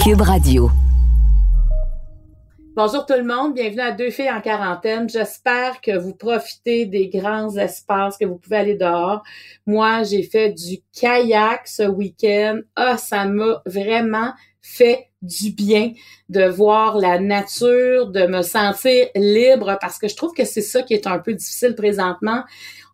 Radio. Bonjour tout le monde, bienvenue à Deux filles en quarantaine. J'espère que vous profitez des grands espaces, que vous pouvez aller dehors. Moi, j'ai fait du kayak ce week-end. Ah, ça m'a vraiment fait du bien de voir la nature, de me sentir libre parce que je trouve que c'est ça qui est un peu difficile présentement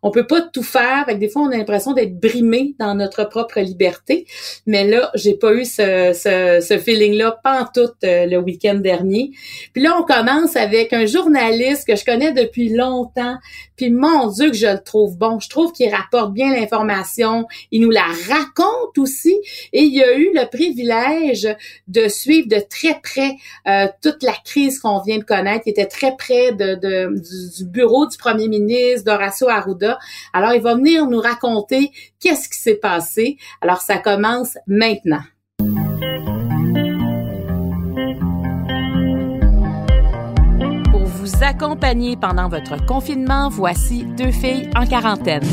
on peut pas tout faire. Avec des fois, on a l'impression d'être brimé dans notre propre liberté. Mais là, j'ai pas eu ce, ce, ce feeling-là tout euh, le week-end dernier. Puis là, on commence avec un journaliste que je connais depuis longtemps. Puis mon Dieu que je le trouve bon. Je trouve qu'il rapporte bien l'information. Il nous la raconte aussi. Et il a eu le privilège de suivre de très près euh, toute la crise qu'on vient de connaître. Il était très près de, de du, du, bureau du premier ministre, d'Horacio Arruda alors, il va venir nous raconter qu'est-ce qui s'est passé. Alors, ça commence maintenant. Pour vous accompagner pendant votre confinement, voici deux filles en quarantaine.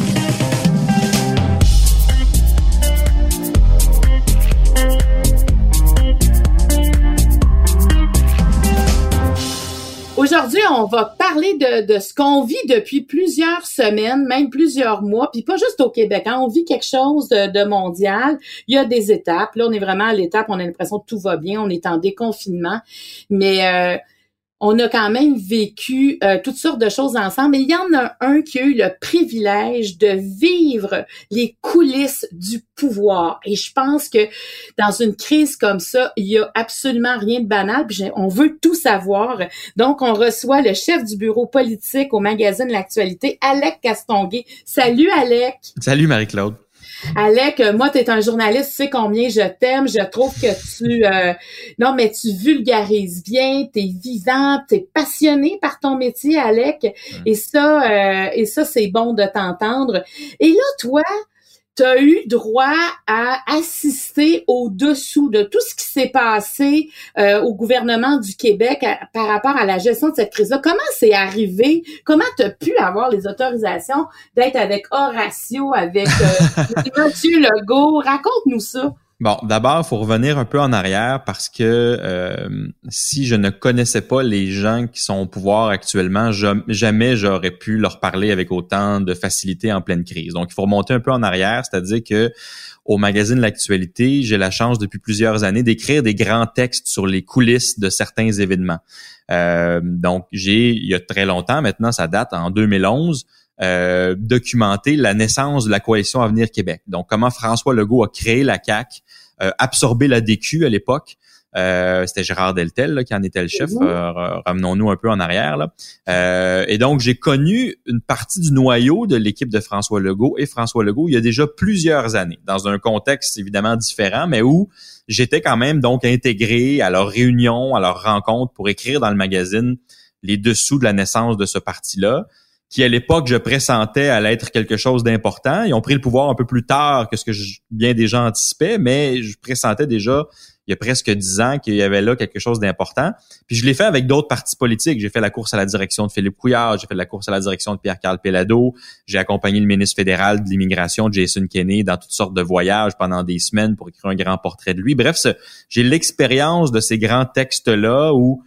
Aujourd'hui, on va parler de, ce qu'on vit depuis plusieurs semaines, même plusieurs mois, puis pas juste au Québec. Hein. on vit quelque chose de, mondial. Il y a des étapes. Là, on est vraiment à l'étape, on a l'impression que tout va bien, on est en déconfinement. Mais euh, on a quand même vécu euh, toutes sortes de choses ensemble. Mais il y en a un qui a eu le privilège de vivre les coulisses du pouvoir. Et je pense que dans une crise comme ça, il y a absolument rien de banal. On veut tout savoir. Donc, on reçoit le chef du bureau politique au magazine L'Actualité, Alec Castonguay. Salut, Alec. Salut, Marie-Claude. Alec, euh, moi, tu es un journaliste, tu sais combien je t'aime. Je trouve que tu... Euh, non, mais tu vulgarises bien, tu es vivant, tu es passionné par ton métier, Alec. Et ça, euh, et ça c'est bon de t'entendre. Et là, toi, tu as eu droit à assister au-dessous de tout ce qui s'est passé euh, au gouvernement du Québec par rapport à la gestion de cette crise-là. Comment c'est arrivé? Comment tu as pu avoir les autorisations d'être avec Horatio, avec euh, Mathieu Legault? Raconte-nous ça. Bon, d'abord, il faut revenir un peu en arrière parce que euh, si je ne connaissais pas les gens qui sont au pouvoir actuellement, jamais j'aurais pu leur parler avec autant de facilité en pleine crise. Donc, il faut remonter un peu en arrière, c'est-à-dire que au magazine L'actualité, j'ai la chance depuis plusieurs années d'écrire des grands textes sur les coulisses de certains événements. Euh, donc, j'ai, il y a très longtemps, maintenant ça date, en 2011, euh, documenter la naissance de la coalition Avenir Québec. Donc, comment François Legault a créé la CAC, euh, absorbé la DQ à l'époque. Euh, c'était Gérard Deltel qui en était le chef. Euh, ramenons-nous un peu en arrière. Là. et donc, j'ai connu une partie du noyau de l'équipe de François Legault et François Legault il y a déjà plusieurs années, dans un contexte évidemment différent, mais où j'étais quand même donc intégré à leurs réunions, à leurs rencontres pour écrire dans le magazine les dessous de la naissance de ce parti-là qui à l'époque je pressentais allait être quelque chose d'important. Ils ont pris le pouvoir un peu plus tard que ce que bien des gens anticipaient, mais je pressentais déjà il y a presque dix ans qu'il y avait là quelque chose d'important. Puis je l'ai fait avec d'autres partis politiques. J'ai fait la course à la direction de Philippe Couillard, j'ai fait la course à la direction de Pierre-Carl Pellado, j'ai accompagné le ministre fédéral de l'immigration, Jason Kenney, dans toutes sortes de voyages pendant des semaines pour écrire un grand portrait de lui. Bref, j'ai l'expérience de ces grands textes-là où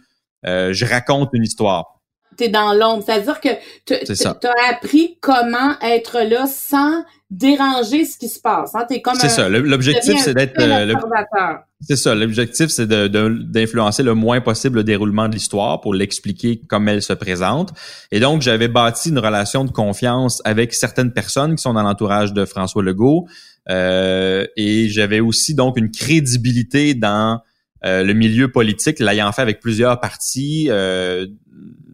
euh, je raconte une histoire t'es dans l'ombre. C'est-à-dire que tu as appris comment être là sans déranger ce qui se passe. Hein? comme c'est ça. L'objectif, c'est d'être euh, c'est ça. L'objectif, c'est d'influencer le moins possible le déroulement de l'histoire pour l'expliquer comme elle se présente. Et donc, j'avais bâti une relation de confiance avec certaines personnes qui sont dans l'entourage de François Legault. Euh, et j'avais aussi donc une crédibilité dans euh, le milieu politique, l'ayant fait avec plusieurs partis euh,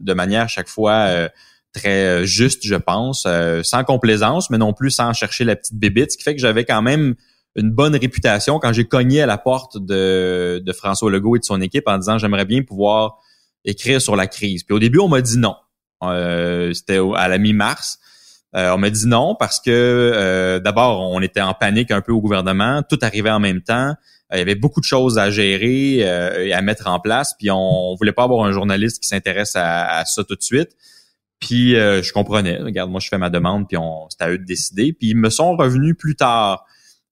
de manière chaque fois euh, très juste, je pense, sans complaisance, mais non plus sans chercher la petite bébite, ce qui fait que j'avais quand même une bonne réputation quand j'ai cogné à la porte de, François Legault et de son équipe en disant j'aimerais bien pouvoir écrire sur la crise. Puis au début, on m'a dit non. Euh, C'était à la mi-mars. Euh, on m'a dit non parce que euh, d'abord, on était en panique un peu au gouvernement, tout arrivait en même temps. Il y avait beaucoup de choses à gérer et à mettre en place, puis on, on voulait pas avoir un journaliste qui s'intéresse à, à, ça tout de suite. Puis je comprenais, regarde, moi je fais ma demande, puis on, c'était à eux de décider. Puis ils me sont revenus plus tard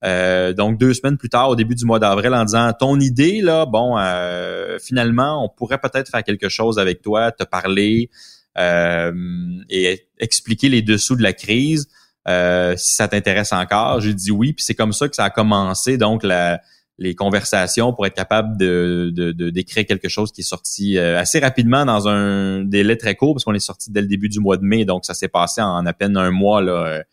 euh, donc deux semaines plus tard, au début du mois d'avril, en disant ton idée là, bon, euh, finalement, on pourrait peut-être faire quelque chose avec toi, te parler euh, et expliquer les dessous de la crise. si ça t'intéresse encore, j'ai dit oui, puis c'est comme ça que ça a commencé. Donc les conversations pour être capable de, d'écrire quelque chose qui est sorti assez rapidement dans un délai très court parce qu'on est sorti dès le début du mois de mai, donc ça s'est passé en à peine un mois là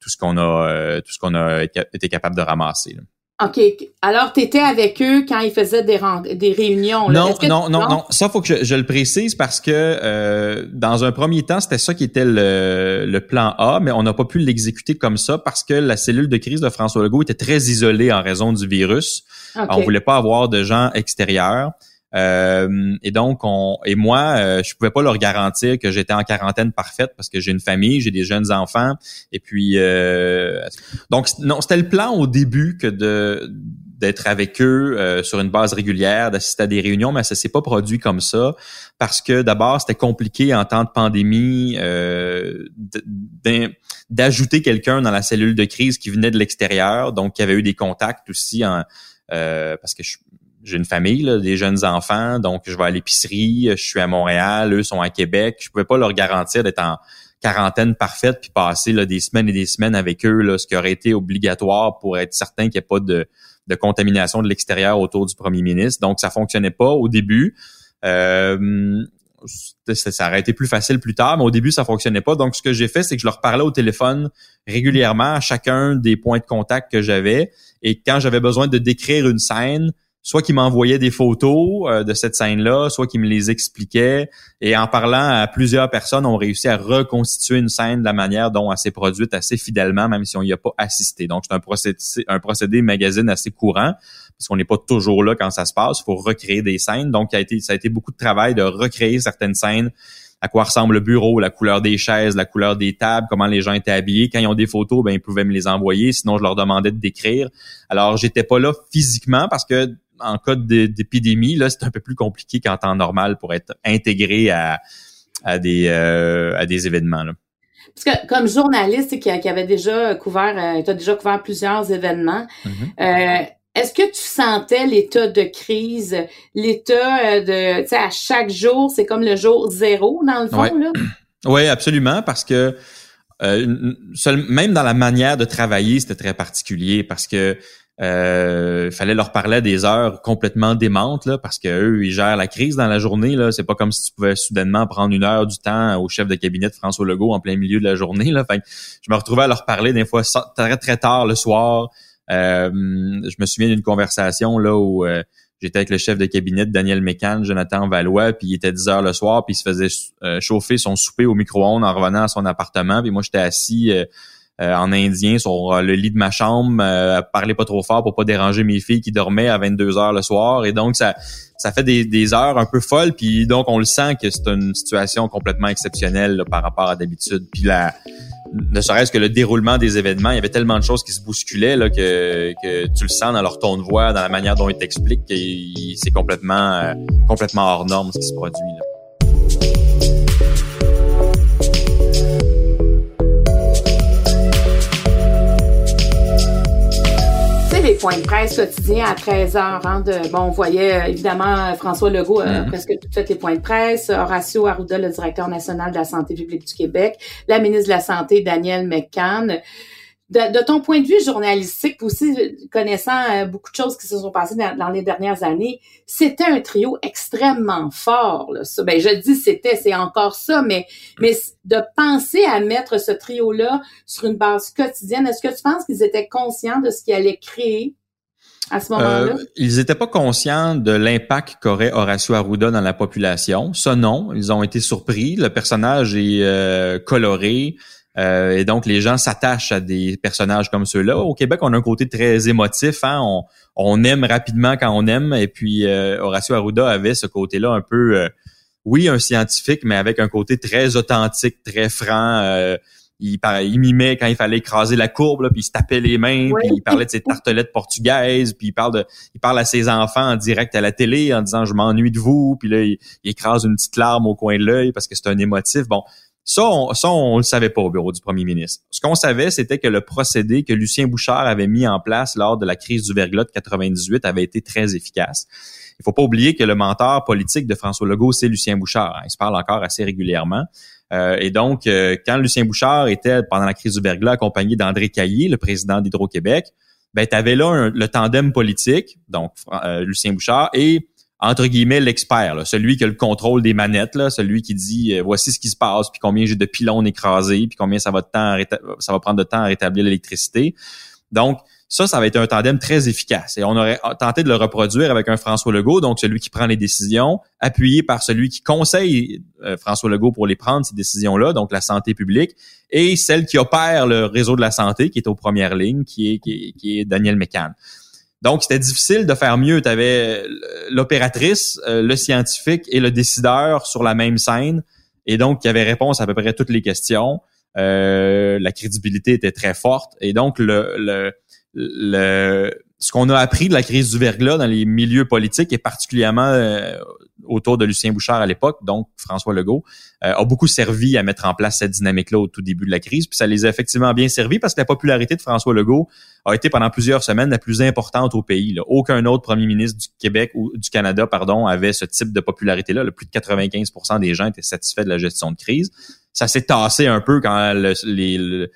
tout ce qu'on a euh, tout ce qu'on a été capable de ramasser. OK. Alors, tu étais avec eux quand ils faisaient des, des réunions. Non, non, non, non. Ça, faut que je, le précise parce que euh, dans un premier temps, c'était ça qui était le, le plan A, mais on n'a pas pu l'exécuter comme ça parce que la cellule de crise de François Legault était très isolée en raison du virus. Okay. On voulait pas avoir de gens extérieurs. Euh, et donc, on et moi, euh, je pouvais pas leur garantir que j'étais en quarantaine parfaite parce que j'ai une famille, j'ai des jeunes enfants. Et puis, euh, donc non, c'était le plan au début que de d'être avec eux euh, sur une base régulière, d'assister à des réunions, mais ça s'est pas produit comme ça parce que d'abord c'était compliqué en temps de pandémie d'ajouter quelqu'un dans la cellule de crise qui venait de l'extérieur, donc qui avait eu des contacts aussi en, parce que je, j'ai une famille, là, des jeunes enfants, donc je vais à l'épicerie, je suis à Montréal, eux sont à Québec. Je pouvais pas leur garantir d'être en quarantaine parfaite puis passer là, des semaines et des semaines avec eux, là, ce qui aurait été obligatoire pour être certain qu'il n'y ait pas de, de contamination de l'extérieur autour du premier ministre. Donc, ça fonctionnait pas au début. Euh, ça aurait été plus facile plus tard, mais au début, ça fonctionnait pas. Donc, ce que j'ai fait, c'est que je leur parlais au téléphone régulièrement à chacun des points de contact que j'avais. Et quand j'avais besoin de décrire une scène, soit qui m'envoyait des photos euh, de cette scène-là, soit qui me les expliquait. Et en parlant à plusieurs personnes, on réussi à reconstituer une scène de la manière dont elle s'est produite assez fidèlement, même si on n'y a pas assisté. Donc, c'est un procédé, un procédé magazine assez courant, parce qu'on n'est pas toujours là quand ça se passe. Il faut recréer des scènes. Donc, ça a été, ça a été beaucoup de travail de recréer certaines scènes à quoi ressemble le bureau, la couleur des chaises, la couleur des tables, comment les gens étaient habillés. Quand ils ont des photos, ben ils pouvaient me les envoyer. Sinon, je leur demandais de décrire. Alors, j'étais pas là physiquement parce que en cas d'épidémie, là, c'est un peu plus compliqué qu'en temps normal pour être intégré à, à des euh, à des événements. Là. Parce que comme journaliste qui, qui avait déjà couvert, euh, tu as déjà couvert plusieurs événements, mm-hmm. euh, est-ce que tu sentais l'état de crise, l'état de, tu sais, à chaque jour, c'est comme le jour zéro dans le fond, là? Oui, absolument, parce que euh, seul, même dans la manière de travailler, c'était très particulier parce que euh, fallait leur parler à des heures complètement démentes là, parce que eux ils gèrent la crise dans la journée là. C'est pas comme si tu pouvais soudainement prendre une heure du temps au chef de cabinet de François Legault en plein milieu de la journée là. Fait je me retrouvais à leur parler des fois très très tard le soir. Euh, je me souviens d'une conversation là où euh, j'étais avec le chef de cabinet Daniel Mécan, Jonathan Valois, puis il était 10 heures le soir, puis il se faisait chauffer son souper au micro-ondes en revenant à son appartement, puis moi j'étais assis euh, en indien sur euh, le lit de ma chambre, euh, parler pas trop fort pour pas déranger mes filles qui dormaient à 22 heures le soir. Et donc, ça, ça fait des, des heures un peu folles. Puis donc, on le sent que c'est une situation complètement exceptionnelle par rapport à d'habitude. Puis la, ne serait-ce que le déroulement des événements, il y avait tellement de choses qui se bousculaient là, que, que tu le sens dans leur ton de voix, dans la manière dont ils t'expliquent, que c'est complètement, complètement hors norme ce qui se produit. Là. Points de presse quotidiens à 13 heures. Hein, de, bon, on voyait euh, évidemment François Legault euh, mm. presque toutes les points de presse, Horacio Arruda, le directeur national de la santé publique du Québec, la ministre de la Santé, Danielle McCann de, ton point de vue journalistique, aussi connaissant euh, beaucoup de choses qui se sont passées dans, les dernières années, c'était un trio extrêmement fort. Là, ça. Ben, je dis c'était, c'est encore ça, mais, mais de penser à mettre ce trio-là sur une base quotidienne, est-ce que tu penses qu'ils étaient conscients de ce qu'ils allaient créer à ce moment-là? Euh, ils n'étaient pas conscients de l'impact qu'aurait Horacio Arruda dans la population. Ça, non. Ils ont été surpris. Le personnage est euh, coloré. Euh, et donc, les gens s'attachent à des personnages comme ceux-là. Au Québec, on a un côté très émotif. Hein? On, on aime rapidement quand on aime. Et puis, euh, Horacio Arruda avait ce côté-là un peu, euh, oui, un scientifique, mais avec un côté très authentique, très franc. Euh, il, il mimait quand il fallait écraser la courbe, là, puis il se tapait les mains, puis il parlait de ses tartelettes portugaises, puis il parle de, il parle à ses enfants en direct à la télé en disant je m'ennuie de vous, puis là il, il, écrase une petite larme au coin de l'œil parce que c'est un émotif. Bon, ça, on, ça, on le savait pas au bureau du premier ministre. Ce qu'on savait, c'était que le procédé que Lucien Bouchard avait mis en place lors de la crise du verglas de 98 avait été très efficace. Il faut pas oublier que le mentor politique de François Legault, c'est Lucien Bouchard. Hein. Il se parle encore assez régulièrement. Euh, et donc, euh, quand Lucien Bouchard était, pendant la crise du verglas, accompagné d'André Caillé, le président d'Hydro-Québec, ben, tu avais là le tandem politique, donc euh, Lucien Bouchard, et entre guillemets l'expert, celui qui a le contrôle des manettes, celui qui dit euh, voici ce qui se passe, puis combien j'ai de pylônes écrasés, puis combien ça va de temps ça va prendre de temps à rétablir l'électricité. Donc ça, ça va être un tandem très efficace. Et on aurait tenté de le reproduire avec un François Legault, donc celui qui prend les décisions, appuyé par celui qui conseille euh, François Legault pour les prendre, ces décisions-là, donc la santé publique, et celle qui opère le réseau de la santé, qui est aux premières lignes, qui est, qui est, qui est Daniel Mécan. Donc, c'était difficile de faire mieux. Tu avais l'opératrice, euh, le scientifique et le décideur sur la même scène. Et donc, il y avait réponse à peu près toutes les questions. Euh, la crédibilité était très forte. Et donc, le, le, le ce qu'on a appris de la crise du verglas dans les milieux politiques et particulièrement euh, autour de Lucien Bouchard à l'époque, donc François Legault, euh, a beaucoup servi à mettre en place cette dynamique-là au tout début de la crise. Puis ça les a effectivement bien servi parce que la popularité de François Legault a été pendant plusieurs semaines la plus importante au pays. Là. Aucun autre premier ministre du Québec ou du Canada, pardon, avait ce type de popularité-là. Le plus de 95% des gens étaient satisfaits de la gestion de crise. Ça s'est tassé un peu quand les,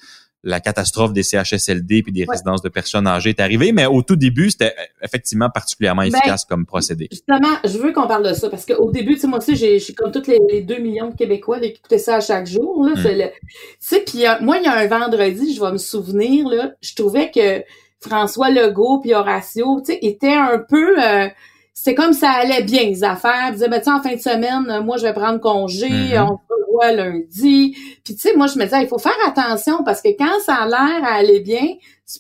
la catastrophe des CHSLD puis des résidences de personnes âgées est arrivée, mais au tout début, c'était effectivement particulièrement ben, efficace comme procédé. Justement, je veux qu'on parle de ça parce qu'au début, tu sais, moi aussi, j'ai, suis comme tous les, deux millions de Québécois qui écoutaient ça à chaque jour. Là, mm. Tu sais, puis moi, il y a un vendredi, je vais me souvenir, là, je trouvais que François Legault puis Horacio, tu sais, étaient un peu... Euh, c'est comme ça allait bien, les affaires. Ils disaient, ben, en fin de semaine, moi, je vais prendre congé, on lundi. Puis, tu sais, moi, je me disais, il faut faire attention parce que quand ça a l'air à aller bien,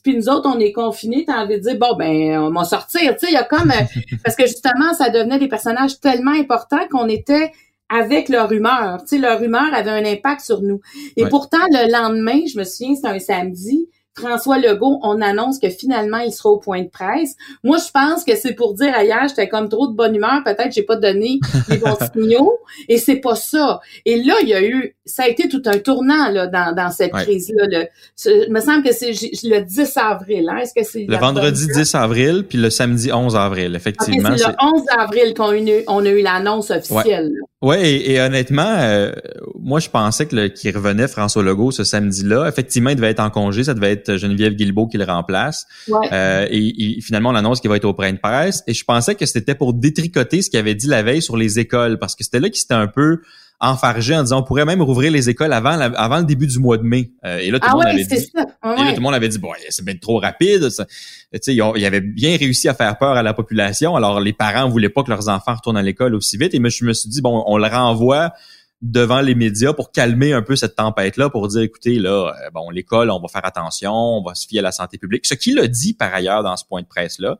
puis nous autres, on est confinés, t'as envie de dire, bon, ben, on va sortir. Tu sais, il y a comme... Euh, parce que, justement, ça devenait des personnages tellement importants qu'on était avec leur humeur. Tu sais, leur humeur avait un impact sur nous. Et pourtant, le lendemain, je me souviens, c'était un samedi, François Legault, on annonce que finalement il sera au point de presse. Moi, je pense que c'est pour dire ailleurs, j'étais comme trop de bonne humeur, peut-être j'ai pas donné les bons signaux, et c'est pas ça. Et là, il y a eu, ça a été tout un tournant là dans, dans cette crise-là. Il me semble que c'est le 10 avril. Hein? Est-ce que c'est le vendredi 10 avril puis le samedi 11 avril, effectivement. c'est le 11 avril qu'on a eu, on a eu l'annonce officielle. Oui, et, honnêtement, euh, moi, je pensais que qu'il revenait François Legault ce samedi-là. Effectivement, il devait être en congé. Ça devait être Geneviève Guilbeault qui le remplace. Euh, et, finalement, on annonce qu'il va être au de presse. Et je pensais que c'était pour détricoter ce qu'il avait dit la veille sur les écoles, parce que c'était là qu'il s'était un peu enfargé en disant on pourrait même rouvrir les écoles avant avant le début du mois de mai. Euh, et là tout le ah monde avait dit et là, tout le monde avait dit bon c'est bien trop rapide. Ça. sais, ils, avaient bien réussi à faire peur à la population. Alors les parents voulaient pas que leurs enfants retournent à l'école aussi vite. Et moi je me suis dit bon on le renvoie devant les médias pour calmer un peu cette tempête-là, pour dire, écoutez, là, euh, bon, l'école, on va faire attention, on va se fier à la santé publique. Ce qu'il a dit par ailleurs dans ce point de presse-là.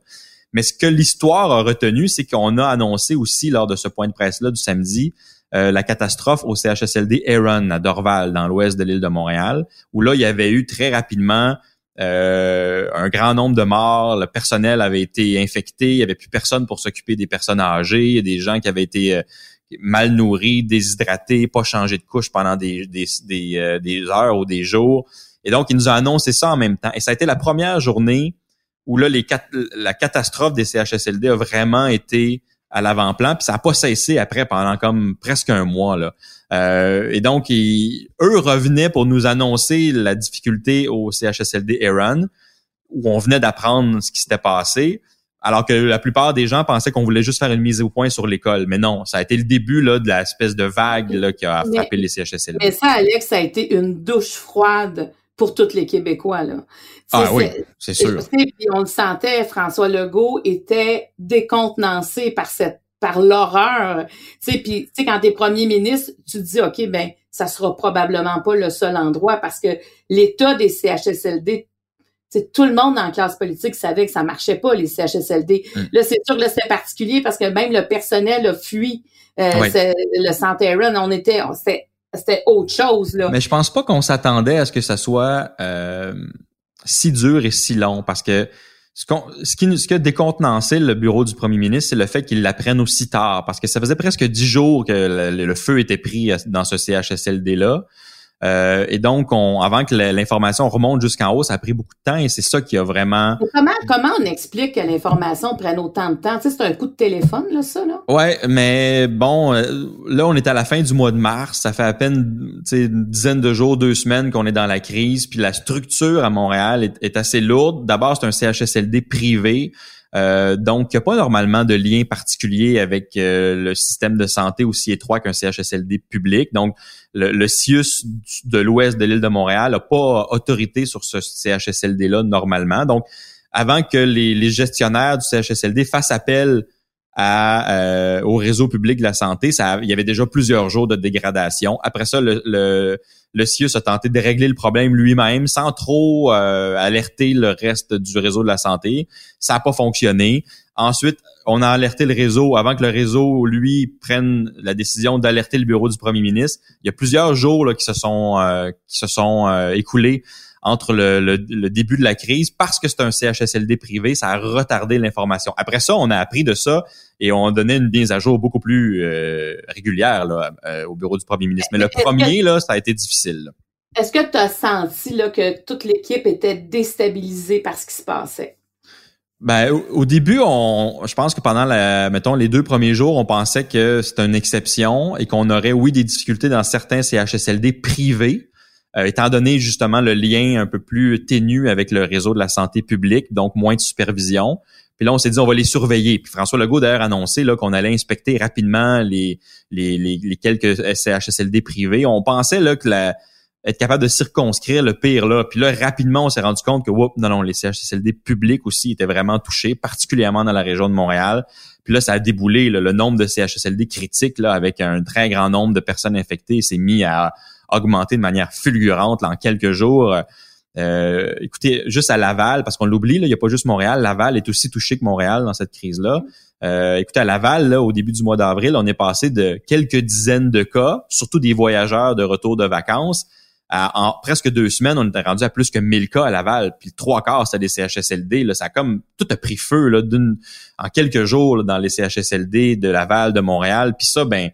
Mais ce que l'histoire a retenu, c'est qu'on a annoncé aussi lors de ce point de presse-là du samedi euh, la catastrophe au CHSLD Aaron à Dorval, dans l'ouest de l'île de Montréal, où là, il y avait eu très rapidement euh, un grand nombre de morts, le personnel avait été infecté, il n'y avait plus personne pour s'occuper des personnes âgées, des gens qui avaient été euh, mal nourris, déshydratés, pas changés de couche pendant des, des, des, des, heures ou des jours. Et donc, il nous a annoncé ça en même temps. Et ça a été la première journée où là, les, la catastrophe des CHSLD a vraiment été à l'avant-plan, puis ça n'a pas cessé après pendant comme presque un mois. Là. Euh, et donc, eux revenaient pour nous annoncer la difficulté au CHSLD Aaron, où on venait d'apprendre ce qui s'était passé, alors que la plupart des gens pensaient qu'on voulait juste faire une mise au point sur l'école. Mais non, ça a été le début là, de l'espèce de vague là, qui a frappé les CHSLD. Mais ça, Alex, ça a été une douche froide pour tous les Québécois. Là. Ah oui, c'est sûr. Puis on le sentait, François Legault était décontenancé par cette par l'horreur. Tu sais, puis tu sais quand t'es premier ministre, tu te dis ok ben ça sera probablement pas le seul endroit parce que l'état des CHSLD tout le monde dans la classe politique savait que ça marchait pas les CHSLD. Mm. Là, c'est sûr que c'est particulier parce que même le personnel a fui euh, le Santé On était, c'était autre chose là. Mais je pense pas qu'on s'attendait à ce que ça soit euh, si dur et si long parce que ce, ce, qui, ce qui a décontenancé le bureau du premier ministre, c'est le fait qu'il l'apprenne aussi tard, parce que ça faisait presque dix jours que le feu était pris dans ce CHSLD-là. Euh, et donc, on, avant que l'information remonte jusqu'en haut, ça a pris beaucoup de temps et c'est ça qui a vraiment. comment, comment on explique que l'information prenne autant de temps? Tu sais, c'est un coup de téléphone, là, ça, là? Ouais, mais bon, euh, là, on est à la fin du mois de mars. Ça fait à peine une dizaine de jours, deux semaines qu'on est dans la crise. Puis la structure à Montréal est, est assez lourde. D'abord, c'est un CHSLD privé. Euh, donc, il n'y a pas normalement de lien particulier avec euh, le système de santé aussi étroit qu'un CHSLD public. Donc, le, le CIUS de l'ouest de l'île de Montréal n'a pas autorité sur ce CHSLD-là normalement. Donc, avant que les, les, gestionnaires du CHSLD fassent appel à, euh, au réseau public de la santé, ça, il y avait déjà plusieurs jours de dégradation. Après ça, le, le le CIUS a tenté de régler le problème lui-même sans trop euh, alerter le reste du réseau de la santé. Ça n'a pas fonctionné. Ensuite, on a alerté le réseau avant que le réseau, lui, prenne la décision d'alerter le bureau du premier ministre. Il y a plusieurs jours là, qui se sont euh, qui se sont euh, écoulés entre le, début de la crise parce que c'est un CHSLD privé, ça a retardé l'information. Après ça, on a appris de ça et on donnait une mise à jour beaucoup plus euh, régulière là, euh, au bureau du premier ministre. Mais le premier, là, ça a été difficile. Est-ce que tu as senti là, que toute l'équipe était déstabilisée par ce qui se passait? Ben, au, début, on, je pense que pendant la, mettons, les deux premiers jours, on pensait que c'était une exception et qu'on aurait, oui, des difficultés dans certains CHSLD privés, euh, étant donné justement le lien un peu plus ténu avec le réseau de la santé publique, donc moins de supervision. Puis là, on s'est dit, on va les surveiller. Puis François Legault, d'ailleurs, a annoncé qu'on allait inspecter rapidement les, quelques CHSLD privés. On pensait là, que la, être capable de circonscrire le pire là. Puis là, rapidement, on s'est rendu compte que whoop, non, non, les CHSLD publics aussi étaient vraiment touchés, particulièrement dans la région de Montréal. Puis là, ça a déboulé. le nombre de CHSLD critiques, là, avec un très grand nombre de personnes infectées, s'est mis à augmenté de manière fulgurante en quelques jours. Euh, écoutez, juste à Laval, parce qu'on l'oublie, il n'y a pas juste Montréal, Laval est aussi touché que Montréal dans cette crise-là. Euh, écoutez, à Laval, là, au début du mois d'avril, on est passé de quelques dizaines de cas, surtout des voyageurs de retour de vacances, à, en presque deux semaines, on était rendu à plus que 1000 cas à Laval. Puis trois quarts, c'était des CHSLD. Là, ça a comme tout a pris feu là, en quelques jours dans les CHSLD de Laval, de Montréal. Puis ça, ben,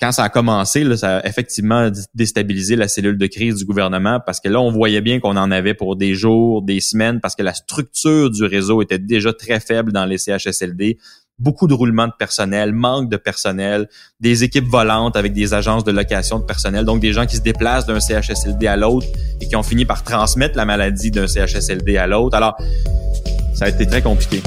quand ça a commencé, là, ça a effectivement déstabilisé la cellule de crise du gouvernement parce que là, on voyait bien qu'on en avait pour des jours, des semaines, parce que la structure du réseau était déjà très faible dans les CHSLD. Beaucoup de roulement de personnel, manque de personnel, des équipes volantes avec des agences de location de personnel, donc des gens qui se déplacent d'un CHSLD à l'autre et qui ont fini par transmettre la maladie d'un CHSLD à l'autre. Alors, ça a été très compliqué.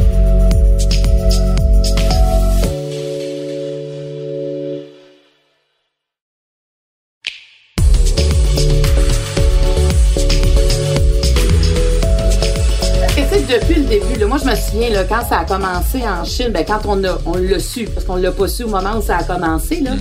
Moi, je me souviens, là, quand ça a commencé en Chine, ben, quand on, a, on l'a su, parce qu'on l'a pas su au moment où ça a commencé, là.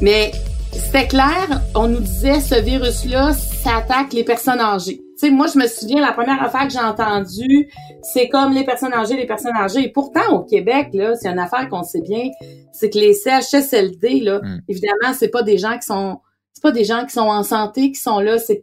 Mais c'était clair, on nous disait, ce virus-là, ça attaque les personnes âgées. Tu sais, moi, je me souviens, la première affaire que j'ai entendue, c'est comme les personnes âgées, les personnes âgées. Et pourtant, au Québec, là, c'est une affaire qu'on sait bien, c'est que les CHSLD, là, mm. évidemment, c'est pas des gens qui sont, c'est pas des gens qui sont en santé, qui sont là, c'est...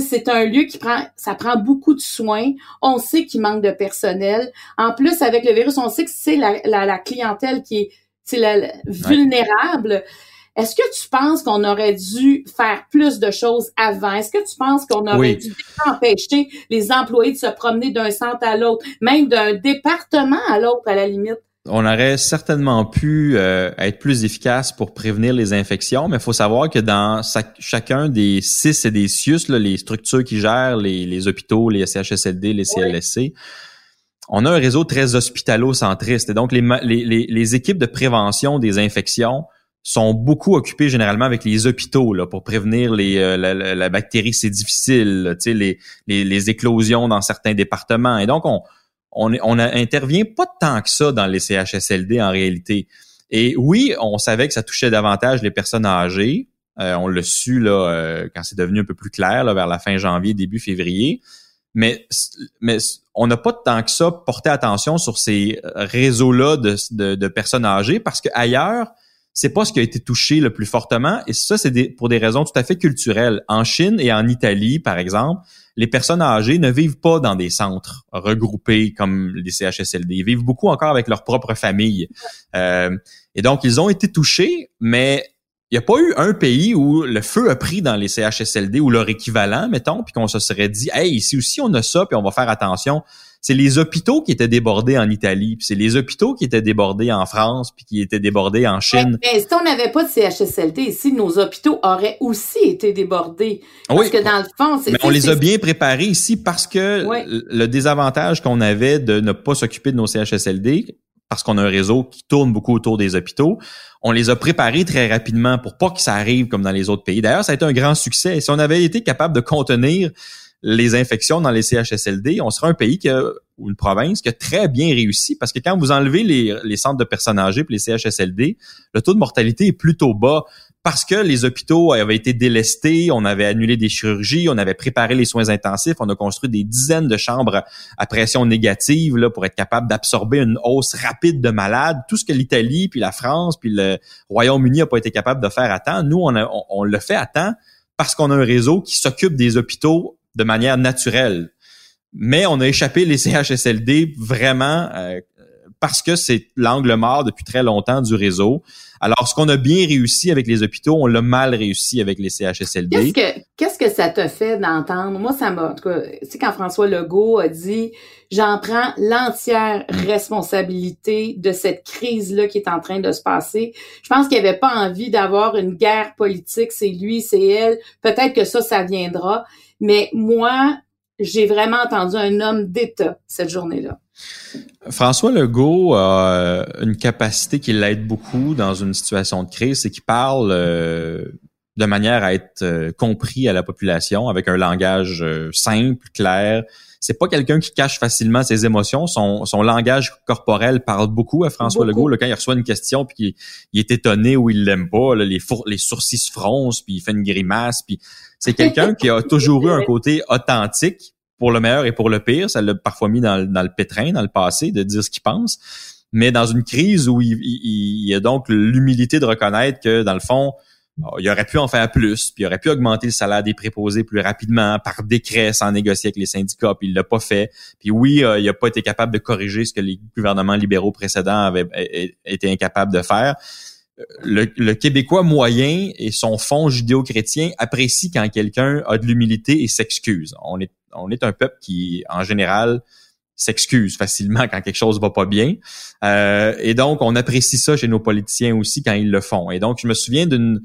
c'est un lieu qui prend, ça prend beaucoup de soins. On sait qu'il manque de personnel. En plus, avec le virus, on sait que c'est la, la, clientèle qui est, la, vulnérable. Est-ce que tu penses qu'on aurait dû faire plus de choses avant? Est-ce que tu penses qu'on aurait dû empêcher les employés de se promener d'un centre à l'autre, même d'un département à l'autre à la limite? On aurait certainement pu euh, être plus efficace pour prévenir les infections, mais il faut savoir que dans chacun des CIS et des CIUS, les structures qui gèrent les, hôpitaux, les CHSLD, les CLSC, on a un réseau très hospitalo-centriste. Et donc, les, les, équipes de prévention des infections sont beaucoup occupées généralement avec les hôpitaux là, pour prévenir les, euh, la, bactérie, c'est difficile, les, les, les éclosions dans certains départements. Et donc, on on, on intervient pas tant que ça dans les CHSLD en réalité. Et oui, on savait que ça touchait davantage les personnes âgées. Euh, on l'a su là euh, quand c'est devenu un peu plus clair vers la fin janvier, début février. Mais, mais on n'a pas tant que ça porté attention sur ces réseaux-là de, de, de, personnes âgées parce que ailleurs, c'est pas ce qui a été touché le plus fortement. Et ça, c'est pour des raisons tout à fait culturelles. En Chine et en Italie, par exemple, les personnes âgées ne vivent pas dans des centres regroupés comme les CHSLD. Ils vivent beaucoup encore avec leur propre famille. Euh, et donc, ils ont été touchés, mais il n'y a pas eu un pays où le feu a pris dans les CHSLD ou leur équivalent, mettons, puis qu'on se serait dit, hey, ici aussi on a ça, puis on va faire attention c'est les hôpitaux qui étaient débordés en Italie, puis c'est les hôpitaux qui étaient débordés en France, puis qui étaient débordés en Chine. Mais, si on n'avait pas de CHSLD ici, nos hôpitaux auraient aussi été débordés. Parce que dans le fond, c'est... Mais on les a bien préparés ici parce que le désavantage qu'on avait de ne pas s'occuper de nos CHSLD, parce qu'on a un réseau qui tourne beaucoup autour des hôpitaux, on les a préparés très rapidement pour pas que ça arrive comme dans les autres pays. D'ailleurs, ça a été un grand succès. Si on avait été capable de contenir les infections dans les CHSLD, on sera un pays qui a, ou une province qui a très bien réussi parce que quand vous enlevez les, les centres de personnes âgées et les CHSLD, le taux de mortalité est plutôt bas parce que les hôpitaux avaient été délestés, on avait annulé des chirurgies, on avait préparé les soins intensifs, on a construit des dizaines de chambres à pression négative là, pour être capable d'absorber une hausse rapide de malades. Tout ce que l'Italie, puis la France, puis le Royaume-Uni n'a pas été capable de faire à temps, nous, on, on, on le fait à temps parce qu'on a un réseau qui s'occupe des hôpitaux de manière naturelle. Mais on a échappé les CHSLD vraiment euh, parce que c'est l'angle mort depuis très longtemps du réseau. Alors, ce qu'on a bien réussi avec les hôpitaux, on l'a mal réussi avec les CHSLD. Qu'est-ce que, que ça te fait d'entendre? Moi, ça m'a, en tout cas, tu sais, quand François Legault a dit, j'en prends l'entière responsabilité de cette crise-là qui est en train de se passer. Je pense qu'il avait pas envie d'avoir une guerre politique. C'est lui, c'est elle. Peut-être que ça, ça viendra. Mais moi, j'ai vraiment entendu un homme d'État cette journée-là. François Legault a une capacité qui l'aide beaucoup dans une situation de crise, c'est qu'il parle euh, de manière à être euh, compris à la population avec un langage euh, simple, clair, c'est pas quelqu'un qui cache facilement ses émotions. Son, son langage corporel parle beaucoup à François Legault. quand il reçoit une question puis il, est étonné ou il l'aime pas, les, les sourcils se froncent puis il fait une grimace. Puis c'est quelqu'un qui a toujours eu un côté authentique pour le meilleur et pour le pire. Ça l'a parfois mis dans, le pétrin dans le passé de dire ce qu'il pense. Mais dans une crise où il, il a donc l'humilité de reconnaître que dans le fond, il aurait pu en faire plus, puis il aurait pu augmenter le salaire des préposés plus rapidement par décret sans négocier avec les syndicats, puis il l'a pas fait. Puis oui, euh, il a pas été capable de corriger ce que les gouvernements libéraux précédents avaient été incapables de faire. Le, le, Québécois moyen et son fond judéo-chrétien apprécie quand quelqu'un a de l'humilité et s'excuse. On est, on est un peuple qui, en général, s'excuse facilement quand quelque chose va pas bien. Euh, et donc, on apprécie ça chez nos politiciens aussi quand ils le font. Et donc, je me souviens d'une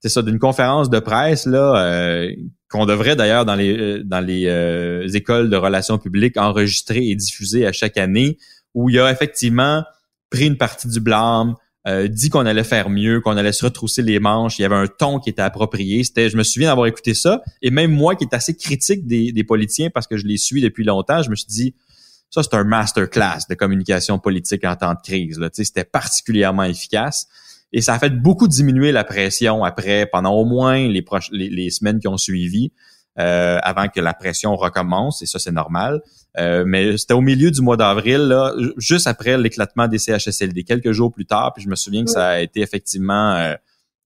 c'est ça, d'une conférence de presse là euh, qu'on devrait d'ailleurs dans les euh, dans les écoles de relations publiques enregistrer et diffuser à chaque année, où il a effectivement pris une partie du blâme, dit qu'on allait faire mieux, qu'on allait se retrousser les manches. Il y avait un ton qui était approprié. C'était, je me souviens d'avoir écouté ça, et même moi qui est assez critique des, des politiciens parce que je les suis depuis longtemps, je me suis dit ça c'est un masterclass de communication politique en temps de crise. Là. C'était particulièrement efficace. Et ça a fait beaucoup diminuer la pression après, pendant au moins les, les, semaines qui ont suivi, euh, avant que la pression recommence, et ça c'est normal. Euh, mais c'était au milieu du mois d'avril, juste après l'éclatement des CHSLD, quelques jours plus tard, puis je me souviens que ça a été effectivement euh,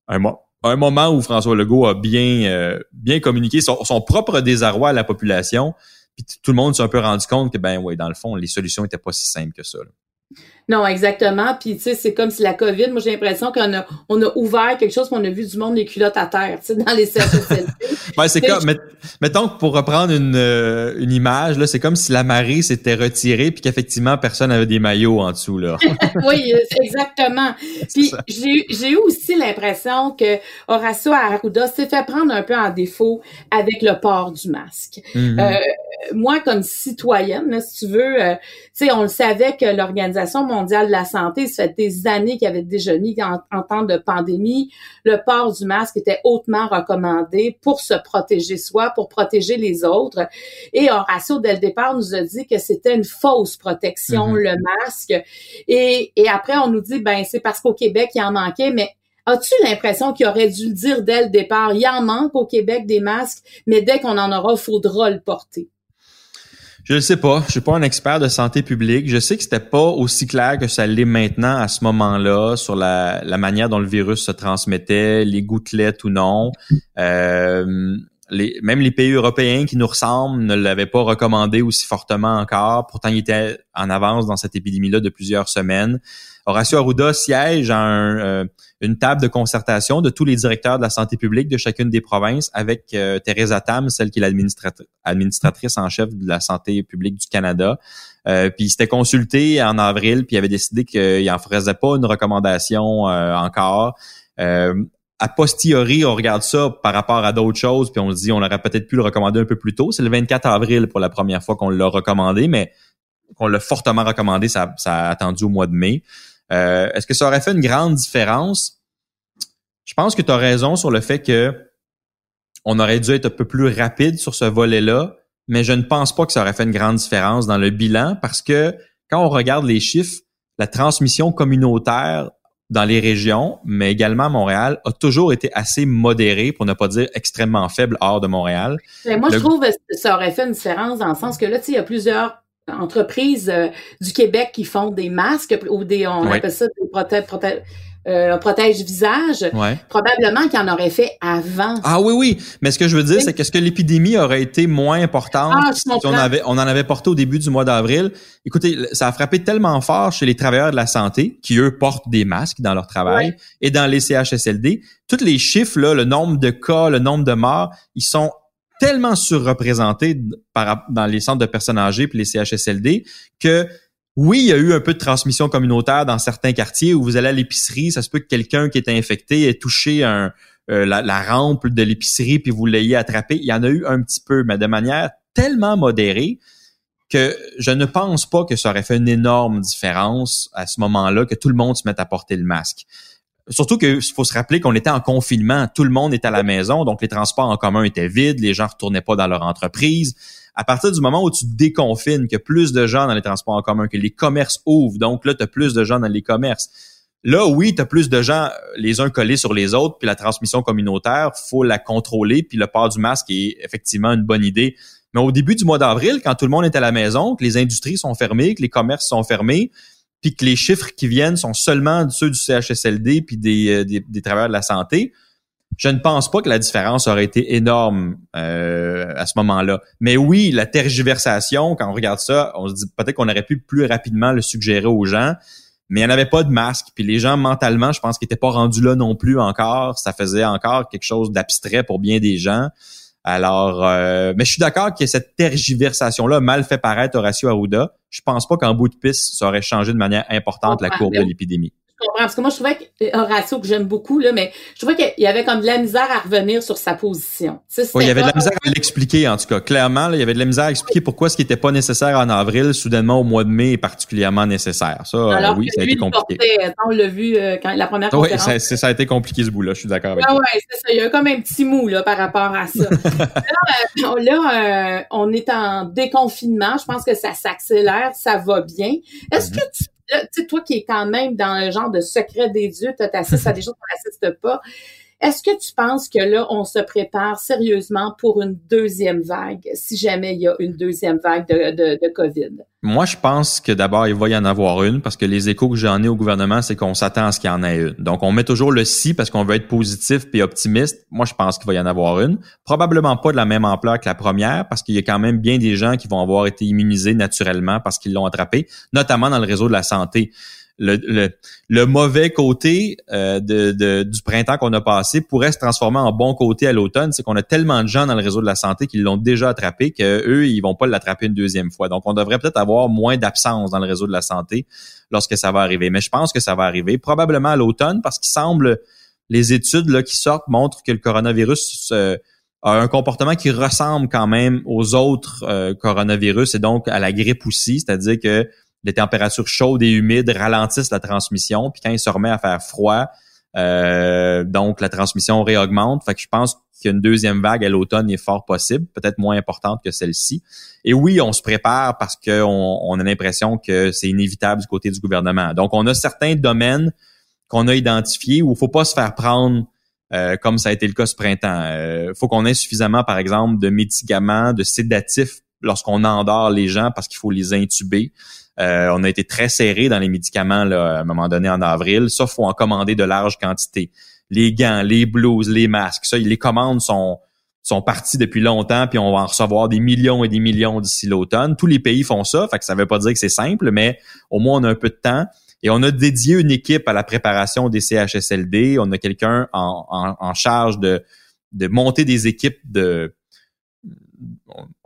un, un moment où François Legault a bien, bien communiqué son, son, propre désarroi à la population, puis tout le monde s'est un peu rendu compte que, ben dans le fond, les solutions étaient pas si simples que ça. Non, exactement. Puis, tu sais, c'est comme si la COVID, moi, j'ai l'impression qu'on a, on a ouvert quelque chose, qu'on a vu du monde les culottes à terre, tu sais, dans les CHSLD. ouais, c'est comme, mettons que pour reprendre une, euh, une image, là, c'est comme si la marée s'était retirée puis qu'effectivement, personne avait des maillots en dessous, là. oui, exactement. Puis, j'ai, j'ai eu aussi l'impression que Horacio Arruda s'est fait prendre un peu en défaut avec le port du masque. Mm-hmm. euh, moi, comme citoyenne, si tu veux, euh, tu sais, on le savait que l'Organisation mondiale de la santé, ça fait des années qu'il avait déjà mis en, temps de pandémie, le port du masque était hautement recommandé pour se protéger soi, pour protéger les autres. Et Horacio, dès le départ, nous a dit que c'était une fausse protection, mm-hmm. le masque. Et, et après, on nous dit, ben, c'est parce qu'au Québec, il en manquait, mais As-tu l'impression qu'il aurait dû le dire dès le départ? Il en manque au Québec des masques, mais dès qu'on en aura, il faudra le porter. Je ne sais pas. Je suis pas un expert de santé publique. Je sais que c'était pas aussi clair que ça l'est maintenant à ce moment-là sur la, la, manière dont le virus se transmettait, les gouttelettes ou non. Euh, les, même les pays européens qui nous ressemblent ne l'avaient pas recommandé aussi fortement encore. Pourtant, ils étaient en avance dans cette épidémie-là de plusieurs semaines. Horacio Arruda siège à un, euh, une table de concertation de tous les directeurs de la santé publique de chacune des provinces avec euh, Teresa Tam, celle qui est l'administratrice en chef de la santé publique du Canada. Euh, puis il s'était consulté en avril, puis il avait décidé qu'il n'en faisait pas une recommandation euh, encore. a posteriori, on regarde ça par rapport à d'autres choses, puis on se dit on aurait peut-être pu le recommander un peu plus tôt. C'est le 24 avril pour la première fois qu'on l'a recommandé, mais qu'on l'a fortement recommandé, ça, ça a attendu au mois de mai. Euh, est-ce que ça aurait fait une grande différence? Je pense que tu as raison sur le fait que on aurait dû être un peu plus rapide sur ce volet-là, mais je ne pense pas que ça aurait fait une grande différence dans le bilan parce que quand on regarde les chiffres, la transmission communautaire dans les régions, mais également à Montréal, a toujours été assez modérée, pour ne pas dire extrêmement faible hors de Montréal. moi, je trouve que ça aurait fait une différence dans le sens que là, tu sais, il y a plusieurs entreprises euh, du Québec qui font des masques ou des, on appelle ça des protège, euh, protège visage. Probablement qu'il en aurait fait avant. Ah oui, oui. Mais ce que je veux dire, c'est qu'est-ce que l'épidémie aurait été moins importante ah, si on, avait, on en avait porté au début du mois d'avril? Écoutez, ça a frappé tellement fort chez les travailleurs de la santé qui, eux, portent des masques dans leur travail et dans les CHSLD. Tous les chiffres, là, le nombre de cas, le nombre de morts, ils sont tellement surreprésentés dans les centres de personnes âgées puis les CHSLD que oui, il y a eu un peu de transmission communautaire dans certains quartiers où vous allez à l'épicerie, ça se peut que quelqu'un qui est infecté ait touché un, euh, la, rampe de l'épicerie puis vous l'ayez attrapé. Il y en a eu un petit peu, mais de manière tellement modérée que je ne pense pas que ça aurait fait une énorme différence à ce moment-là que tout le monde se mette à porter le masque. Surtout qu'il faut se rappeler qu'on était en confinement, tout le monde était à la maison, donc les transports en commun étaient vides, les gens retournaient pas dans leur entreprise. À partir du moment où tu déconfines, que plus de gens dans les transports en commun, que les commerces ouvrent, donc là, tu as plus de gens dans les commerces. Là, oui, tu as plus de gens les uns collés sur les autres, puis la transmission communautaire, faut la contrôler, puis le port du masque est effectivement une bonne idée. Mais au début du mois d'avril, quand tout le monde est à la maison, que les industries sont fermées, que les commerces sont fermés, puis que les chiffres qui viennent sont seulement ceux du CHSLD puis des, euh, des, des, travailleurs de la santé, je ne pense pas que la différence aurait été énorme euh, à ce moment-là. Mais oui, la tergiversation, quand on regarde ça, on se dit peut-être qu'on aurait pu plus rapidement le suggérer aux gens, mais il n'y en avait pas de masque. Puis les gens, mentalement, je pense qu'ils n'étaient pas rendus là non plus encore. Ça faisait encore quelque chose d'abstrait pour bien des gens. Alors, euh, mais je suis d'accord que cette tergiversation-là mal fait paraître Horacio Arruda. Je pense pas qu'en bout de piste, ça aurait changé de manière importante la courbe de l'épidémie comprends. Parce que moi, je trouvais que euh, Horacio, que j'aime beaucoup, là, mais je trouvais qu'il y avait comme de la misère à revenir sur sa position. oui, il y avait de la misère à l'expliquer, en tout cas. Clairement, là, il y avait de la misère à expliquer pourquoi ce qui n'était pas nécessaire en avril, soudainement au mois de mai, est particulièrement nécessaire. Ça, euh, Alors oui, ça a été compliqué. Portait, on l'a vu euh, quand la première conférence. Oui, ça, ça, a été compliqué ce bout-là, je suis d'accord avec ah, toi. Oui, c'est ça. Il y a comme un petit mou là, par rapport à ça. là, là on est en déconfinement. Je pense que ça s'accélère, ça va bien. Est-ce mm-hmm. que tu tu sais, toi qui es quand même dans le genre de secret des dieux, tu assistes à des choses qu'on n'assiste pas. Est-ce que tu penses que là, on se prépare sérieusement pour une deuxième vague, si jamais il y a une deuxième vague de, COVID? Moi, je pense que d'abord, il va y en avoir une parce que les échos que j'en ai au gouvernement, c'est qu'on s'attend à ce qu'il y en ait une. Donc, on met toujours le si parce qu'on veut être positif et optimiste. Moi, je pense qu'il va y en avoir une. Probablement pas de la même ampleur que la première parce qu'il y a quand même bien des gens qui vont avoir été immunisés naturellement parce qu'ils l'ont attrapé, notamment dans le réseau de la santé le, le, mauvais côté euh, de, du printemps qu'on a passé pourrait se transformer en bon côté à l'automne, c'est qu'on a tellement de gens dans le réseau de la santé qui l'ont déjà attrapé que eux ils vont pas l'attraper une deuxième fois. Donc on devrait peut-être avoir moins d'absence dans le réseau de la santé lorsque ça va arriver. Mais je pense que ça va arriver probablement à l'automne parce qu'il semble les études là, qui sortent montrent que le coronavirus euh, a un comportement qui ressemble quand même aux autres euh, coronavirus et donc à la grippe aussi, c'est-à-dire que les températures chaudes et humides ralentissent la transmission. Puis quand il se remet à faire froid, euh, donc la transmission réaugmente. Fait que je pense qu'une deuxième vague à l'automne est fort possible, peut-être moins importante que celle-ci. Et oui, on se prépare parce qu'on on a l'impression que c'est inévitable du côté du gouvernement. Donc, on a certains domaines qu'on a identifiés où il faut pas se faire prendre euh, comme ça a été le cas ce printemps. Il euh, faut qu'on ait suffisamment, par exemple, de médicaments, de sédatifs lorsqu'on endort les gens parce qu'il faut les intuber. Euh, on a été très serré dans les médicaments là, à un moment donné en avril. Ça, faut en commander de larges quantités. Les gants, les blouses, les masques, ça, les commandes sont sont partis depuis longtemps, puis on va en recevoir des millions et des millions d'ici l'automne. Tous les pays font ça, fait que ça veut pas dire que c'est simple, mais au moins on a un peu de temps. Et on a dédié une équipe à la préparation des CHSLD. On a quelqu'un en, en, en charge de, de monter des équipes de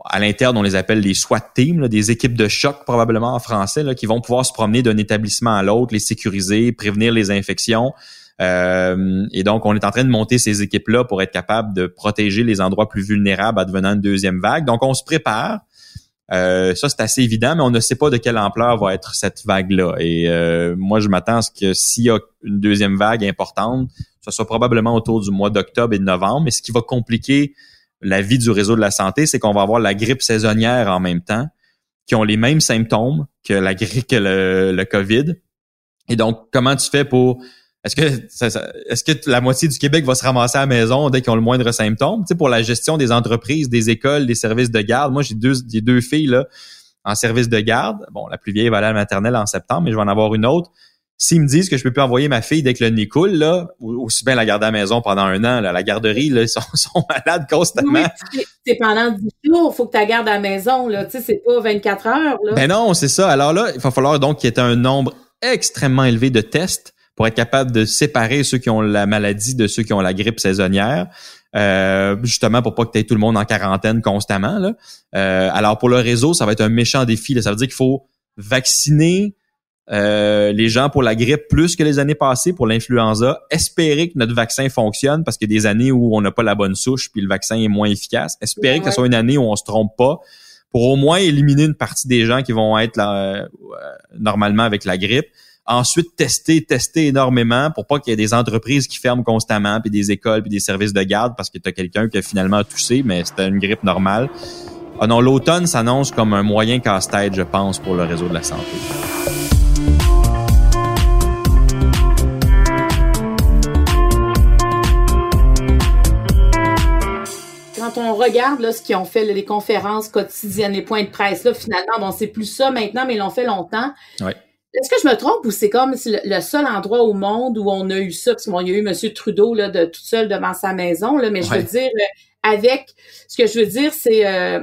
à l'interne, on les appelle les SWAT teams, des équipes de choc probablement en français, qui vont pouvoir se promener d'un établissement à l'autre, les sécuriser, prévenir les infections. Euh, et donc, on est en train de monter ces équipes-là pour être capable de protéger les endroits plus vulnérables advenant une deuxième vague. Donc, on se prépare. Euh, ça, c'est assez évident, mais on ne sait pas de quelle ampleur va être cette vague-là. Et euh, moi, je m'attends à ce que s'il y a une deuxième vague importante, ce soit probablement autour du mois d'octobre et de novembre. Mais ce qui va compliquer la vie du réseau de la santé, c'est qu'on va avoir la grippe saisonnière en même temps, qui ont les mêmes symptômes que la grippe, que le, COVID. Et donc, comment tu fais pour est-ce que est-ce que la moitié du Québec va se ramasser à la maison dès qu'ils ont le moindre symptôme? Tu sais, pour la gestion des entreprises, des écoles, des services de garde. Moi, j'ai deux, j'ai deux filles là en service de garde. Bon, la plus vieille va aller à la maternelle en septembre, mais je vais en avoir une autre. S'ils me disent que je peux plus envoyer ma fille dès que le nez coule, là, aussi bien la garder à la maison pendant un an, là, la garderie, là, ils sont, sont malades constamment. Oui, c'est pendant 10 jours, faut que tu la gardes à la maison, là. Tu sais, c'est pas 24 heures, là. Ben non, c'est ça. Alors là, il va falloir donc qu'il y ait un nombre extrêmement élevé de tests pour être capable de séparer ceux qui ont la maladie de ceux qui ont la grippe saisonnière. Euh, justement pour pas que tu aies tout le monde en quarantaine constamment. Là. Euh, alors pour le réseau, ça va être un méchant défi. Là. Ça veut dire qu'il faut vacciner euh, les gens pour la grippe plus que les années passées pour l'influenza, espérer que notre vaccin fonctionne parce qu'il y a des années où on n'a pas la bonne souche puis le vaccin est moins efficace. Espérer que ce soit une année où on se trompe pas pour au moins éliminer une partie des gens qui vont être là, euh, normalement avec la grippe. Ensuite, tester, tester énormément pour pas qu'il y ait des entreprises qui ferment constamment, puis des écoles, puis des services de garde parce que tu as quelqu'un qui a finalement toussé, mais c'était une grippe normale. Ah non, l'automne s'annonce comme un moyen casse-tête, je pense, pour le réseau de la santé. On regarde là, ce qu'ils ont fait, les conférences quotidiennes, les points de presse, là, finalement, bon, c'est plus ça maintenant, mais ils l'ont fait longtemps. Est-ce que je me trompe ou c'est comme le seul endroit au monde où on a eu ça? Parce qu'il y a eu M. Trudeau là, de tout seul devant sa maison, là, mais je veux dire, euh, avec ce que je veux dire, c'est euh,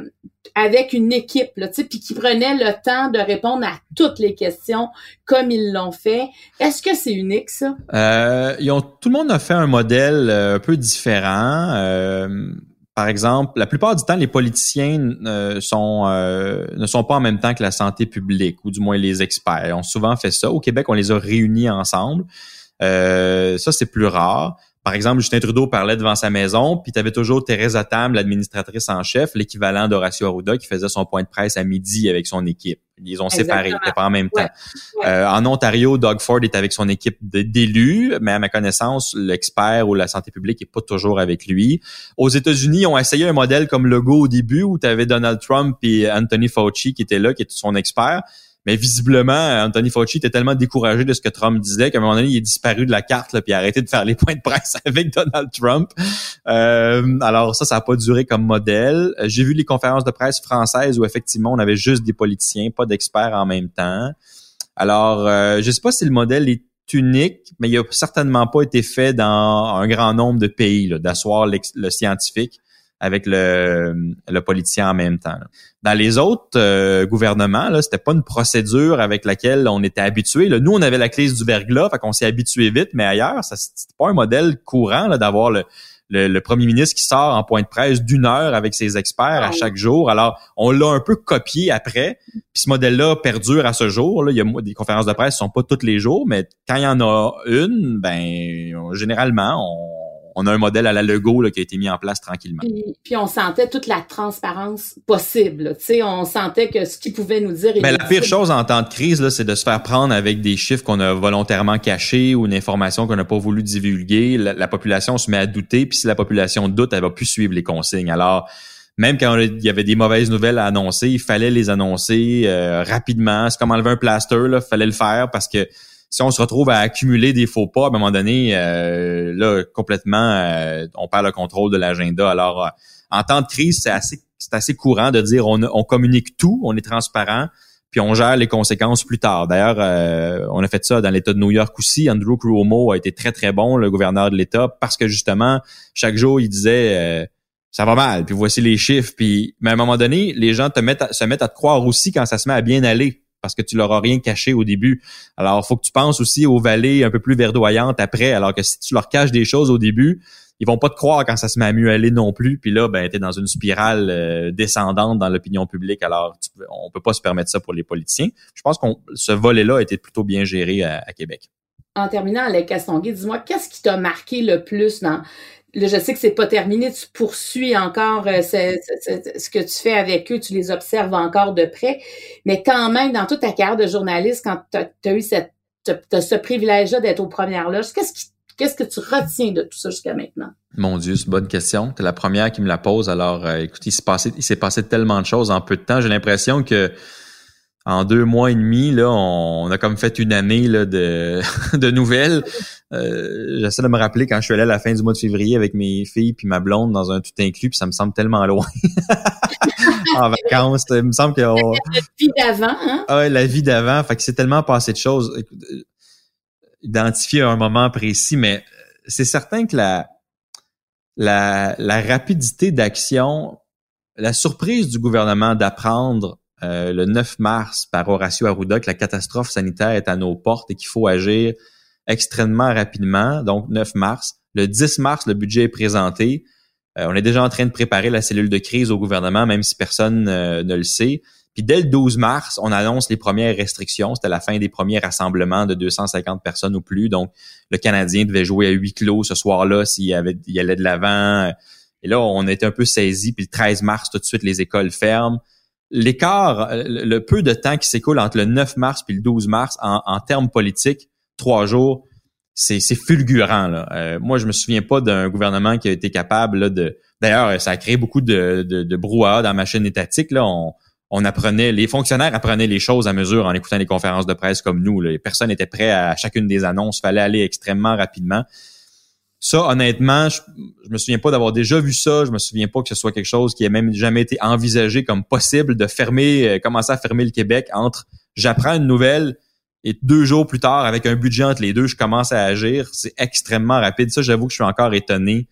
avec une équipe, là, puis qui prenait le temps de répondre à toutes les questions comme ils l'ont fait. Est-ce que c'est unique, ça? Euh, ils ont, tout le monde a fait un modèle un peu différent par exemple, la plupart du temps, les politiciens euh, sont, euh, ne sont pas en même temps que la santé publique, ou du moins les experts. On souvent fait ça. Au Québec, on les a réunis ensemble. Euh, ça, c'est plus rare. Par exemple, Justin Trudeau parlait devant sa maison, puis tu avais toujours Thérèse Tam, l'administratrice en chef, l'équivalent d'Horacio Arruda, qui faisait son point de presse à midi avec son équipe. Ils ont séparé, ils pas en même temps. Euh, en Ontario, Doug Ford est avec son équipe d'élus, mais à ma connaissance, l'expert ou la santé publique est pas toujours avec lui. Aux États-Unis, ils ont essayé un modèle comme Legault au début, où tu avais Donald Trump et Anthony Fauci qui étaient là, qui étaient son expert Mais visiblement, Anthony Fauci était tellement découragé de ce que Trump disait qu'à un moment donné, il est disparu de la carte là, puis a arrêté de faire les points de presse avec Donald Trump. Euh, alors ça, ça n'a pas duré comme modèle. J'ai vu les conférences de presse françaises où effectivement, on avait juste des politiciens, pas d'experts en même temps. Alors, euh, je sais pas si le modèle est unique, mais il a certainement pas été fait dans un grand nombre de pays, d'asseoir le scientifique avec le, le politicien en même temps. Dans les autres euh, gouvernements, là, c'était pas une procédure avec laquelle on était habitué. Nous, on avait la crise du verglas, fait qu'on s'est habitué vite, mais ailleurs, ça c'était pas un modèle courant d'avoir le, le, premier ministre qui sort en point de presse d'une heure avec ses experts à chaque jour. Alors, on l'a un peu copié après. Puis ce modèle-là perdure à ce jour. Là. Il y a des conférences de presse, ne sont pas toutes les jours, mais quand il y en a une, ben généralement, on on a un modèle à la Lego qui a été mis en place tranquillement. Puis, on sentait toute la transparence possible. Tu on sentait que ce qu'il pouvait nous dire. Mais la pire chose en temps de crise, c'est de se faire prendre avec des chiffres qu'on a volontairement cachés ou une information qu'on n'a pas voulu divulguer. La, population se met à douter, puis si la population doute, elle va plus suivre les consignes. Alors même quand il y avait des mauvaises nouvelles à annoncer, il fallait les annoncer euh, rapidement. C'est comme enlever un plaster, il fallait le faire parce que si on se retrouve à accumuler des faux pas, à un moment donné, euh, là, complètement, euh, on perd le contrôle de l'agenda. Alors, euh, en temps de crise, c'est assez, c'est assez courant de dire on, on communique tout, on est transparent, puis on gère les conséquences plus tard. D'ailleurs, on a fait ça dans l'État de New York aussi. Andrew Cuomo a été très, très bon, le gouverneur de l'État, parce que justement, chaque jour, il disait ça va mal, puis voici les chiffres. Puis, mais à un moment donné, les gens te mettent se mettent à te croire aussi quand ça se met à bien aller parce que tu leur as rien caché au début. Alors, faut que tu penses aussi aux vallées un peu plus verdoyantes après, alors que si tu leur caches des choses au début, ils vont pas te croire quand ça se met à mieux aller non plus. Puis là, ben, tu es dans une spirale euh, descendante dans l'opinion publique. Alors, on peut pas se permettre ça pour les politiciens. Je pense que ce volet-là a été plutôt bien géré à, Québec. En terminant, Alec Castonguay, dis-moi, qu'est-ce qui t'a marqué le plus dans Je sais que c'est pas terminé, tu poursuis encore euh, ce, que tu fais avec eux, tu les observes encore de près, mais quand même, dans toute ta carrière de journaliste, quand tu as, eu cette, ce privilège-là d'être aux premières loges, qu'est-ce que tu retiens de tout ça jusqu'à maintenant? Mon Dieu, c'est une bonne question. Tu la première qui me la pose. Alors, euh, écoute, il s'est passé tellement de choses en peu de temps. J'ai l'impression que en deux mois et demi, là, on, a comme fait une année là, de, de nouvelles. Euh, J'essaie de me rappeler quand je suis allé à la fin du mois de février avec mes filles puis ma blonde dans un tout inclus, puis ça me semble tellement loin. en vacances, il me semble que la vie d'avant, hein? Ah ouais, la vie d'avant. Fait que c'est tellement passé de choses. Euh, identifier un moment précis, mais c'est certain que la, la, la rapidité d'action, la surprise du gouvernement d'apprendre euh, le 9 mars par Horacio Arruda que la catastrophe sanitaire est à nos portes et qu'il faut agir extrêmement rapidement. Donc, 9 mars. Le 10 mars, le budget est présenté. Euh, on est déjà en train de préparer la cellule de crise au gouvernement, même si personne euh, ne le sait. Puis dès le 12 mars, on annonce les premières restrictions. C'était la fin des premiers rassemblements de 250 personnes ou plus. Donc, le Canadien devait jouer à huis clos ce soir-là s'il avait, il allait de l'avant. Et là, on était un peu saisi. Puis le 13 mars, tout de suite, les écoles ferment l'écart, le, peu de temps qui s'écoule entre le 9 mars puis le 12 mars en, termes politiques, trois jours, c'est fulgurant. Là. Euh, moi, je me souviens pas d'un gouvernement qui a été capable de. D'ailleurs, ça a créé beaucoup de, de, brouhaha dans ma chaîne étatique. Là. On, on apprenait, les fonctionnaires apprenaient les choses à mesure en écoutant les conférences de presse comme nous. Les personnes étaient prêtes à chacune des annonces. Fallait aller extrêmement rapidement. Ça, honnêtement, je, me souviens pas d'avoir déjà vu ça. Je me souviens pas que ce soit quelque chose qui ait même jamais été envisagé comme possible de fermer, euh, commencer à fermer le Québec entre j'apprends une nouvelle et deux jours plus tard, avec un budget entre les deux, je commence à agir. C'est extrêmement rapide. Ça, j'avoue que je suis encore étonné.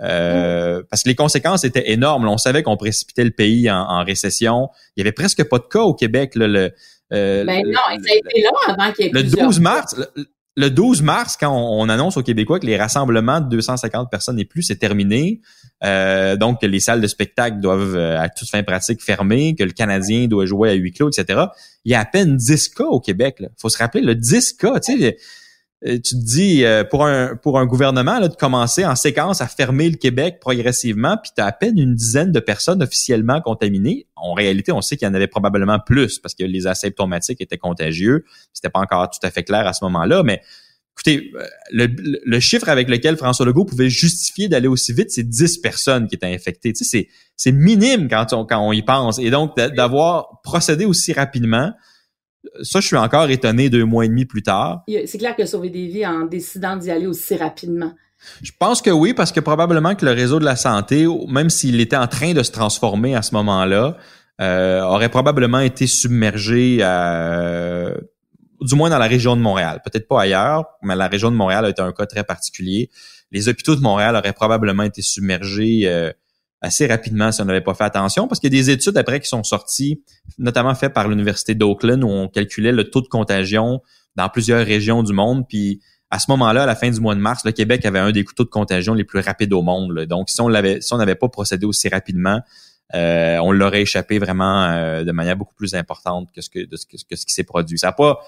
Euh, parce que les conséquences étaient énormes. on savait qu'on précipitait le pays en, récession. Il y avait presque pas de cas au Québec. Là, le, euh, ben non, ça a été long avant qu'il y ait Le 12 mars, le 12 mars, quand on, annonce aux Québécois que les rassemblements de 250 personnes et plus, c'est terminé, euh, donc que les salles de spectacle doivent euh, à toute fin pratique fermer, que le Canadien doit jouer à huis clos, etc., il y a à peine 10 cas au Québec. Faut se rappeler, le 10 cas, tu sais, tu te dis euh, pour un pour un gouvernement de commencer en séquence à fermer le Québec progressivement, puis tu as à peine une dizaine de personnes officiellement contaminées. En réalité, on sait qu'il y en avait probablement plus parce que les asymptomatiques étaient contagieux. C'était pas encore tout à fait clair à ce moment-là, mais écoutez, euh, le, chiffre avec lequel François Legault pouvait justifier d'aller aussi vite, c'est 10 personnes qui étaient infectées. Tu c'est minime quand on quand on y pense. Et donc d'avoir procédé aussi rapidement ça, je suis encore étonné deux mois et demi plus tard. C'est clair qu'il a sauvé des vies en décidant d'y aller aussi rapidement. Je pense que oui, parce que probablement que le réseau de la santé, même s'il était en train de se transformer à ce moment-là, euh, aurait probablement été submergé, euh, du moins dans la région de Montréal. Peut-être pas ailleurs, mais la région de Montréal a été un cas très particulier. Les hôpitaux de Montréal auraient probablement été submergés euh, assez rapidement si on n'avait pas fait attention, parce qu'il y a des études après qui sont sorties, notamment faites par l'Université d'Oakland, où on calculait le taux de contagion dans plusieurs régions du monde, puis à ce moment-là, à la fin du mois de mars, le Québec avait un des couteaux de contagion les plus rapides au monde. Donc, si on l'avait, si on n'avait pas procédé aussi rapidement, euh, on l'aurait échappé vraiment euh, de manière beaucoup plus importante que ce que, que ce qui s'est produit. Ça n'a pas,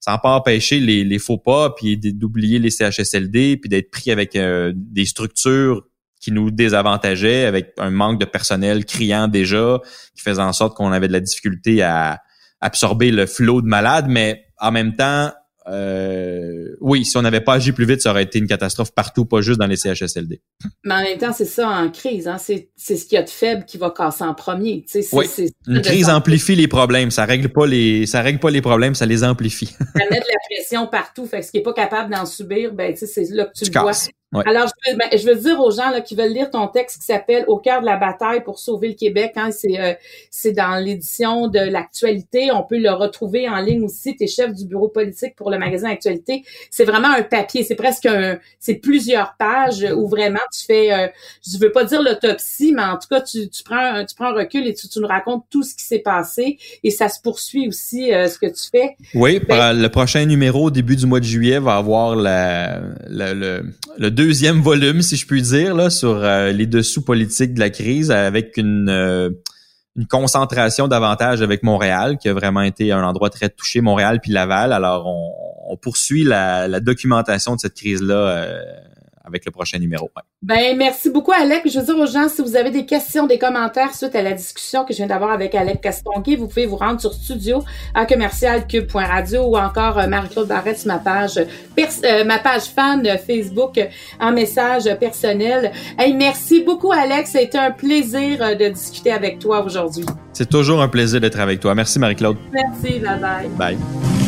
ça n'a pas empêché les, les, faux pas, puis d'oublier les CHSLD, puis d'être pris avec euh, des structures qui nous désavantageaient, avec un manque de personnel criant déjà, qui faisait en sorte qu'on avait de la difficulté à absorber le flot de malades, mais en même temps, euh, oui, si on n'avait pas agi plus vite, ça aurait été une catastrophe partout, pas juste dans les CHSLD. Mais en même temps, c'est ça en crise. Hein? C'est, ce qu'il y a de faible qui va casser en premier. oui. une crise amplifie les problèmes. Ça règle pas les, ça règle pas les problèmes, ça les amplifie. ça met de la pression partout. Fait que ce qui est pas capable d'en subir, ben, c'est là que tu, le vois. Alors, je veux, ben, je veux, dire aux gens là, qui veulent lire ton texte qui s'appelle Au cœur de la bataille pour sauver le Québec. Hein, c'est, euh, c'est dans l'édition de l'actualité. On peut le retrouver en ligne aussi. Tu es chef du bureau politique pour le magazine Actualité. C'est vraiment un papier. C'est presque un, c'est plusieurs pages où vraiment tu fais, euh, je veux pas dire l'autopsie, mais en tout cas, tu, tu prends, un, tu prends un recul et tu, tu nous racontes tout ce qui s'est passé et ça se poursuit aussi euh, ce que tu fais. Oui, ben, le prochain numéro au début du mois de juillet va avoir la, la le, le deuxième volume, si je puis dire, là, sur euh, les dessous politiques de la crise, avec une, euh, une concentration davantage avec Montréal, qui a vraiment été un endroit très touché, Montréal puis Laval. Alors, on, poursuit la, la, documentation de cette crise-là euh, avec le prochain numéro. Ben merci beaucoup Alec. Je veux dire aux gens si vous avez des questions, des commentaires suite à la discussion que je viens d'avoir avec Alec Castonguay, vous pouvez vous rendre sur studio à commercialcube.radio ou encore euh, Marie-Claude Barrette sur ma page euh, ma page fan Facebook en message personnel. Hey, merci beaucoup Alex, ça a été un plaisir euh, de discuter avec toi aujourd'hui. C'est toujours un plaisir d'être avec toi. Merci Marie-Claude. Merci, bye bye. Bye.